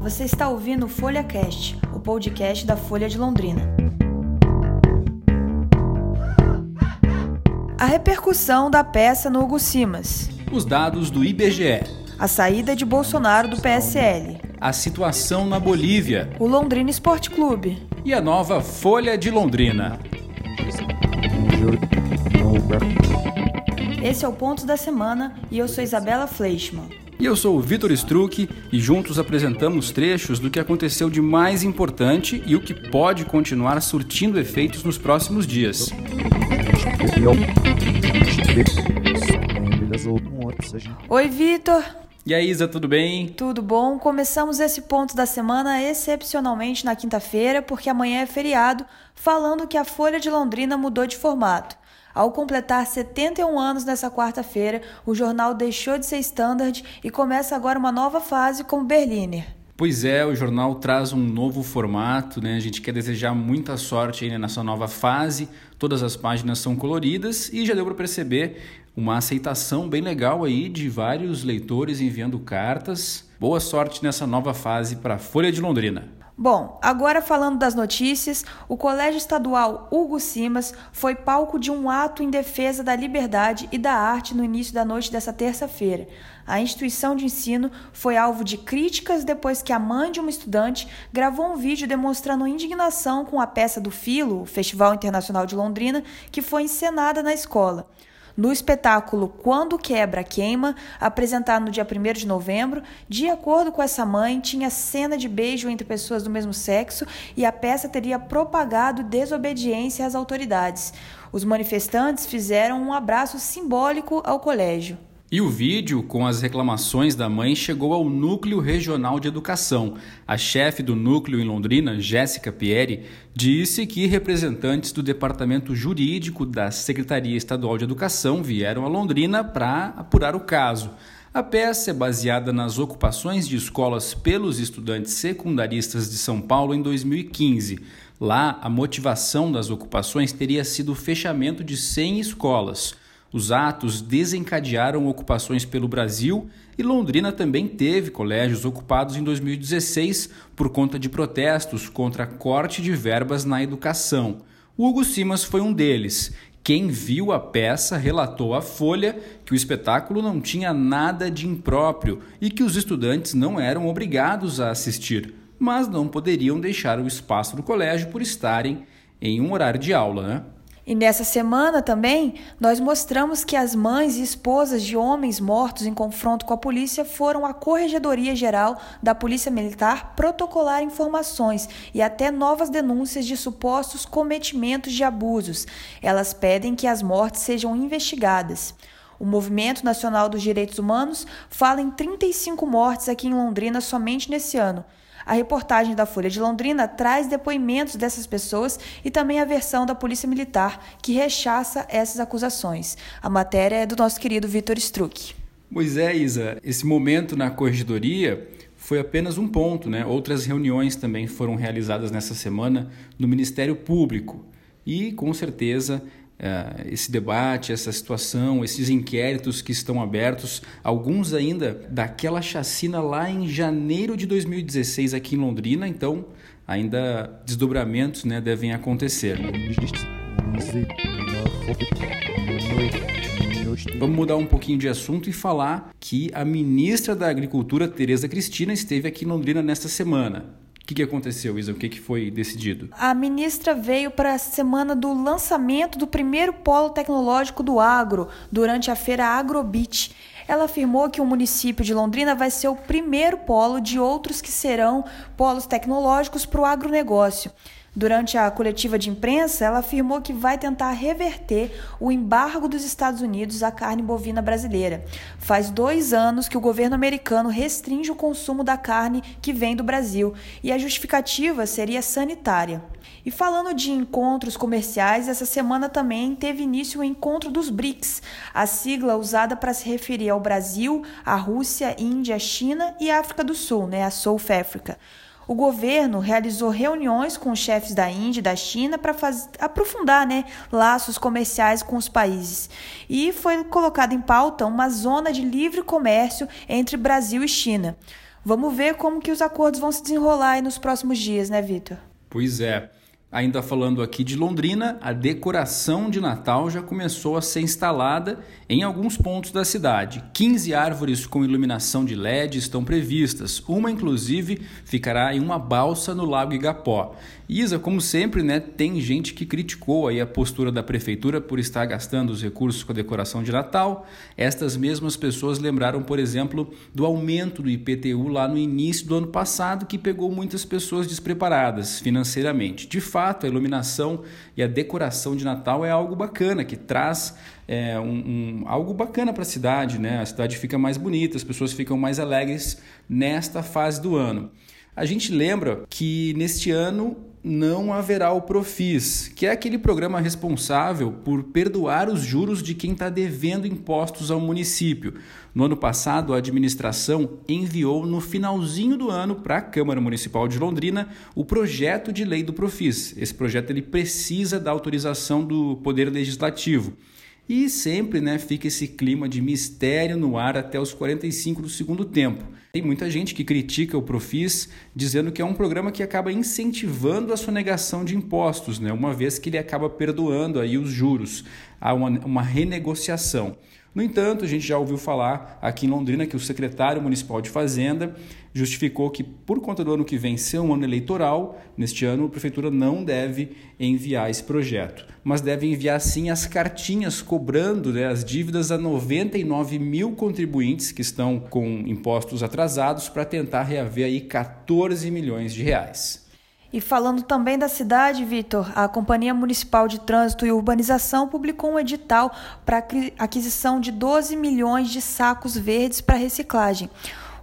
Você está ouvindo o Folha Cast, o podcast da Folha de Londrina. A repercussão da peça no Hugo Simas. Os dados do IBGE. A saída de Bolsonaro do PSL. A situação na Bolívia. O Londrina Esporte Clube. E a nova Folha de Londrina. Esse é o Ponto da Semana e eu sou Isabela Fleischmann. E eu sou o Vitor Struck e juntos apresentamos trechos do que aconteceu de mais importante e o que pode continuar surtindo efeitos nos próximos dias. Oi, Vitor. E aí, Isa, tudo bem? Tudo bom? Começamos esse ponto da semana excepcionalmente na quinta-feira, porque amanhã é feriado, falando que a Folha de Londrina mudou de formato. Ao completar 71 anos nessa quarta-feira, o jornal deixou de ser standard e começa agora uma nova fase como Berliner. Pois é, o jornal traz um novo formato, né? A gente quer desejar muita sorte aí nessa nova fase. Todas as páginas são coloridas e já deu para perceber uma aceitação bem legal aí de vários leitores enviando cartas. Boa sorte nessa nova fase para a Folha de Londrina. Bom, agora falando das notícias, o Colégio Estadual Hugo Simas foi palco de um ato em defesa da liberdade e da arte no início da noite dessa terça-feira. A instituição de ensino foi alvo de críticas depois que a mãe de uma estudante gravou um vídeo demonstrando indignação com a peça do Filo, Festival Internacional de Londrina, que foi encenada na escola. No espetáculo Quando Quebra, Queima, apresentado no dia 1 de novembro, de acordo com essa mãe, tinha cena de beijo entre pessoas do mesmo sexo e a peça teria propagado desobediência às autoridades. Os manifestantes fizeram um abraço simbólico ao colégio. E o vídeo com as reclamações da mãe chegou ao Núcleo Regional de Educação. A chefe do núcleo em Londrina, Jéssica Pieri, disse que representantes do Departamento Jurídico da Secretaria Estadual de Educação vieram a Londrina para apurar o caso. A peça é baseada nas ocupações de escolas pelos estudantes secundaristas de São Paulo em 2015. Lá, a motivação das ocupações teria sido o fechamento de 100 escolas. Os atos desencadearam ocupações pelo Brasil e Londrina também teve colégios ocupados em 2016 por conta de protestos contra corte de verbas na educação. O Hugo Simas foi um deles. Quem viu a peça relatou à Folha que o espetáculo não tinha nada de impróprio e que os estudantes não eram obrigados a assistir, mas não poderiam deixar o espaço do colégio por estarem em um horário de aula, né? E nessa semana também, nós mostramos que as mães e esposas de homens mortos em confronto com a polícia foram à Corregedoria Geral da Polícia Militar protocolar informações e até novas denúncias de supostos cometimentos de abusos. Elas pedem que as mortes sejam investigadas. O Movimento Nacional dos Direitos Humanos fala em 35 mortes aqui em Londrina somente nesse ano. A reportagem da Folha de Londrina traz depoimentos dessas pessoas e também a versão da Polícia Militar, que rechaça essas acusações. A matéria é do nosso querido Vitor Struck. Pois é, Isa, esse momento na corregedoria foi apenas um ponto, né? Outras reuniões também foram realizadas nessa semana no Ministério Público. E com certeza uh, esse debate, essa situação, esses inquéritos que estão abertos, alguns ainda daquela chacina lá em janeiro de 2016 aqui em Londrina, então ainda desdobramentos né, devem acontecer. Vamos mudar um pouquinho de assunto e falar que a ministra da Agricultura, Tereza Cristina, esteve aqui em Londrina nesta semana que, que aconteceu, Isa? O que, que foi decidido? A ministra veio para a semana do lançamento do primeiro polo tecnológico do agro, durante a feira Agrobit. Ela afirmou que o município de Londrina vai ser o primeiro polo de outros que serão polos tecnológicos para o agronegócio. Durante a coletiva de imprensa, ela afirmou que vai tentar reverter o embargo dos Estados Unidos à carne bovina brasileira. Faz dois anos que o governo americano restringe o consumo da carne que vem do Brasil e a justificativa seria sanitária. E falando de encontros comerciais, essa semana também teve início o encontro dos BRICS, a sigla usada para se referir ao Brasil, a Rússia, Índia, China e África do Sul, né, a South Africa. O governo realizou reuniões com os chefes da Índia e da China para aprofundar né, laços comerciais com os países. E foi colocada em pauta uma zona de livre comércio entre Brasil e China. Vamos ver como que os acordos vão se desenrolar nos próximos dias, né, Vitor? Pois é. Ainda falando aqui de Londrina, a decoração de Natal já começou a ser instalada em alguns pontos da cidade. 15 árvores com iluminação de LED estão previstas. Uma, inclusive, ficará em uma balsa no Lago Igapó. Isa, como sempre, né, tem gente que criticou aí a postura da prefeitura por estar gastando os recursos com a decoração de Natal. Estas mesmas pessoas lembraram, por exemplo, do aumento do IPTU lá no início do ano passado, que pegou muitas pessoas despreparadas financeiramente. De fato, a iluminação e a decoração de Natal é algo bacana, que traz é, um, um, algo bacana para a cidade, né? A cidade fica mais bonita, as pessoas ficam mais alegres nesta fase do ano. A gente lembra que neste ano não haverá o Profis, que é aquele programa responsável por perdoar os juros de quem está devendo impostos ao município. No ano passado, a administração enviou no finalzinho do ano para a Câmara Municipal de Londrina o projeto de lei do Profis. Esse projeto ele precisa da autorização do Poder Legislativo. E sempre né, fica esse clima de mistério no ar até os 45 do segundo tempo. Tem muita gente que critica o Profis, dizendo que é um programa que acaba incentivando a sonegação de impostos, né, uma vez que ele acaba perdoando aí os juros. Há uma, uma renegociação. No entanto, a gente já ouviu falar aqui em Londrina que o secretário municipal de Fazenda justificou que, por conta do ano que vem ser um ano eleitoral, neste ano a prefeitura não deve enviar esse projeto, mas deve enviar sim as cartinhas cobrando né, as dívidas a 99 mil contribuintes que estão com impostos atrasados para tentar reaver aí 14 milhões de reais. E falando também da cidade, Vitor, a Companhia Municipal de Trânsito e Urbanização publicou um edital para aquisição de 12 milhões de sacos verdes para reciclagem.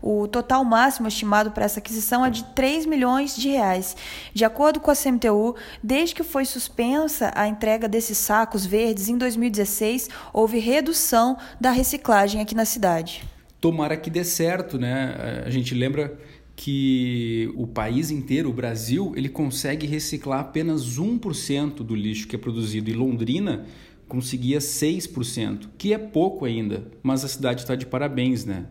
O total máximo estimado para essa aquisição é de 3 milhões de reais. De acordo com a CMTU, desde que foi suspensa a entrega desses sacos verdes em 2016, houve redução da reciclagem aqui na cidade. Tomara que dê certo, né? A gente lembra que o país inteiro, o Brasil, ele consegue reciclar apenas 1% do lixo que é produzido. E Londrina conseguia 6%, que é pouco ainda, mas a cidade está de parabéns, né?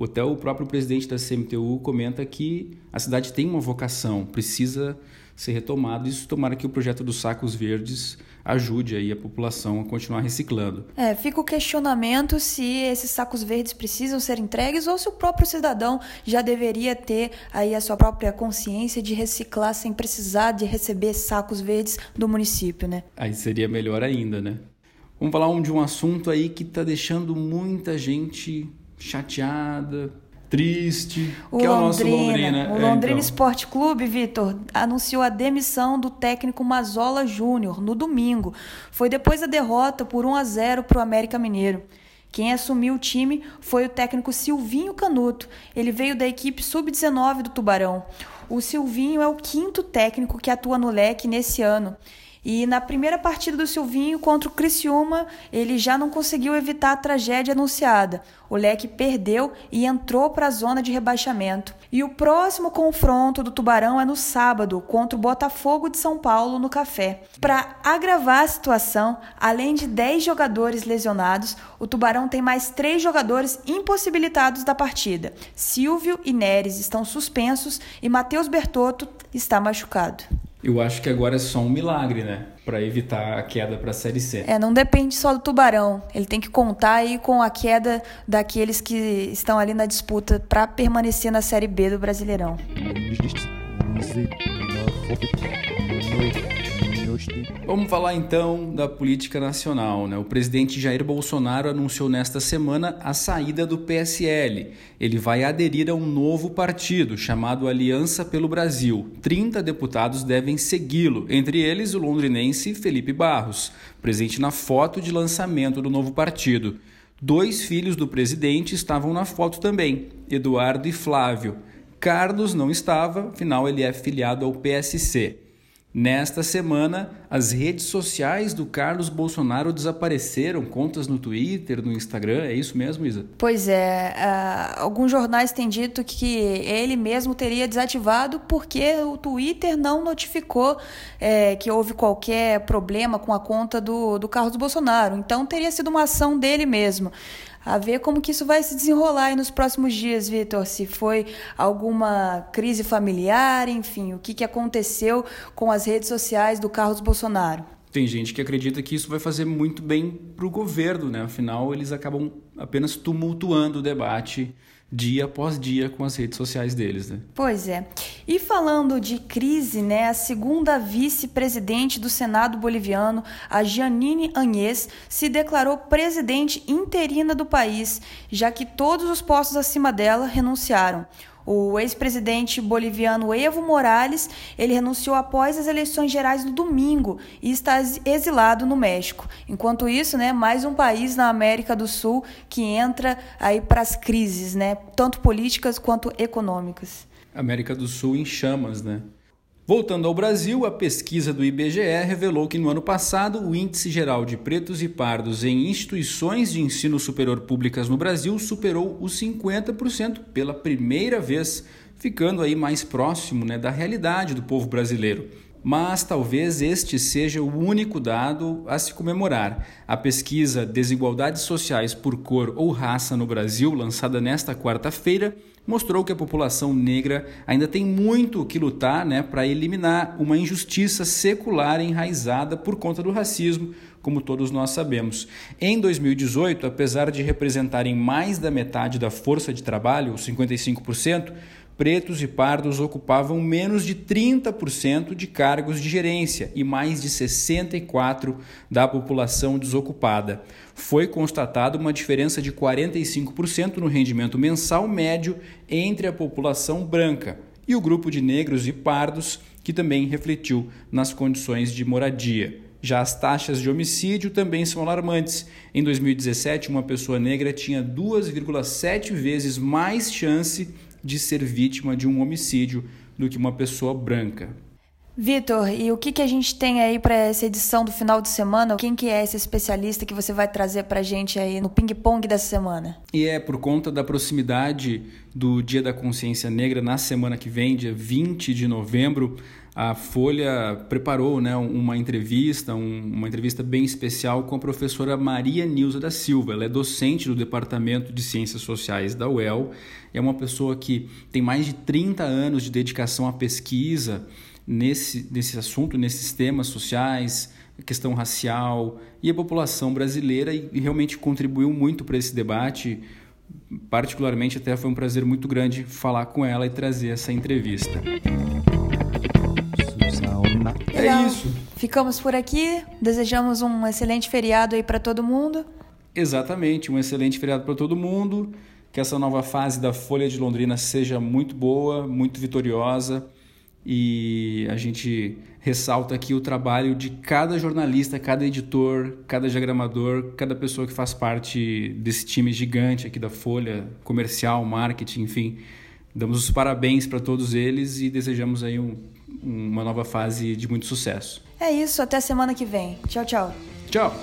Até o próprio presidente da CMTU comenta que a cidade tem uma vocação, precisa ser retomado. Isso tomara que o projeto dos sacos verdes ajude aí a população a continuar reciclando. É, fica o questionamento se esses sacos verdes precisam ser entregues ou se o próprio cidadão já deveria ter aí a sua própria consciência de reciclar sem precisar de receber sacos verdes do município, né? Aí seria melhor ainda, né? Vamos falar de um assunto aí que está deixando muita gente chateada, triste, o que Londrina, é o nosso Londrina. O Londrina é, então. Esporte Clube, Vitor, anunciou a demissão do técnico Mazola Júnior no domingo. Foi depois da derrota por 1 a 0 para o América Mineiro. Quem assumiu o time foi o técnico Silvinho Canuto. Ele veio da equipe sub-19 do Tubarão. O Silvinho é o quinto técnico que atua no leque nesse ano. E na primeira partida do Silvinho contra o Criciúma, ele já não conseguiu evitar a tragédia anunciada. O Leque perdeu e entrou para a zona de rebaixamento. E o próximo confronto do Tubarão é no sábado, contra o Botafogo de São Paulo, no Café. Para agravar a situação, além de 10 jogadores lesionados, o Tubarão tem mais três jogadores impossibilitados da partida. Silvio e Neres estão suspensos e Matheus Bertotto está machucado. Eu acho que agora é só um milagre, né? Para evitar a queda para a Série C. É, não depende só do Tubarão. Ele tem que contar aí com a queda daqueles que estão ali na disputa para permanecer na Série B do Brasileirão. Vamos falar então da política nacional. Né? O presidente Jair Bolsonaro anunciou nesta semana a saída do PSL. Ele vai aderir a um novo partido chamado Aliança pelo Brasil. 30 deputados devem segui-lo, entre eles o londrinense Felipe Barros, presente na foto de lançamento do novo partido. Dois filhos do presidente estavam na foto também, Eduardo e Flávio. Carlos não estava, afinal ele é filiado ao PSC. Nesta semana, as redes sociais do Carlos Bolsonaro desapareceram, contas no Twitter, no Instagram, é isso mesmo, Isa? Pois é, uh, alguns jornais têm dito que ele mesmo teria desativado porque o Twitter não notificou é, que houve qualquer problema com a conta do, do Carlos Bolsonaro, então teria sido uma ação dele mesmo. A ver como que isso vai se desenrolar nos próximos dias, Vitor. Se foi alguma crise familiar, enfim, o que, que aconteceu com as redes sociais do Carlos Bolsonaro. Tem gente que acredita que isso vai fazer muito bem para o governo, né? Afinal, eles acabam apenas tumultuando o debate dia após dia com as redes sociais deles, né? Pois é. E falando de crise, né, a segunda vice-presidente do Senado boliviano, a Janine Anhes, se declarou presidente interina do país, já que todos os postos acima dela renunciaram. O ex-presidente boliviano Evo Morales, ele renunciou após as eleições gerais no domingo e está exilado no México. Enquanto isso, né, mais um país na América do Sul que entra aí para as crises, né, tanto políticas quanto econômicas. América do Sul em chamas, né? Voltando ao Brasil, a pesquisa do IBGE revelou que no ano passado o índice geral de pretos e pardos em instituições de ensino superior públicas no Brasil superou os 50% pela primeira vez, ficando aí mais próximo né, da realidade do povo brasileiro mas talvez este seja o único dado a se comemorar. A pesquisa Desigualdades Sociais por Cor ou Raça no Brasil, lançada nesta quarta-feira, mostrou que a população negra ainda tem muito que lutar né, para eliminar uma injustiça secular enraizada por conta do racismo, como todos nós sabemos. Em 2018, apesar de representarem mais da metade da força de trabalho, 55%, pretos e pardos ocupavam menos de 30% de cargos de gerência e mais de 64% da população desocupada. Foi constatada uma diferença de 45% no rendimento mensal médio entre a população branca e o grupo de negros e pardos, que também refletiu nas condições de moradia. Já as taxas de homicídio também são alarmantes. Em 2017, uma pessoa negra tinha 2,7 vezes mais chance de ser vítima de um homicídio do que uma pessoa branca. Vitor, e o que, que a gente tem aí para essa edição do final de semana? Quem que é esse especialista que você vai trazer para a gente aí no ping-pong dessa semana? E é por conta da proximidade do Dia da Consciência Negra na semana que vem, dia 20 de novembro, a Folha preparou né, uma entrevista, um, uma entrevista bem especial com a professora Maria Nilza da Silva. Ela é docente do Departamento de Ciências Sociais da UEL, é uma pessoa que tem mais de 30 anos de dedicação à pesquisa, nesse, nesse assunto, nesses temas sociais, questão racial e a população brasileira e, e realmente contribuiu muito para esse debate. Particularmente, até foi um prazer muito grande falar com ela e trazer essa entrevista. É isso. Ficamos por aqui. Desejamos um excelente feriado aí para todo mundo. Exatamente, um excelente feriado para todo mundo. Que essa nova fase da Folha de Londrina seja muito boa, muito vitoriosa e a gente ressalta aqui o trabalho de cada jornalista, cada editor, cada diagramador, cada pessoa que faz parte desse time gigante aqui da Folha, comercial, marketing, enfim. Damos os parabéns para todos eles e desejamos aí um, uma nova fase de muito sucesso. É isso, até semana que vem. Tchau, tchau. Tchau.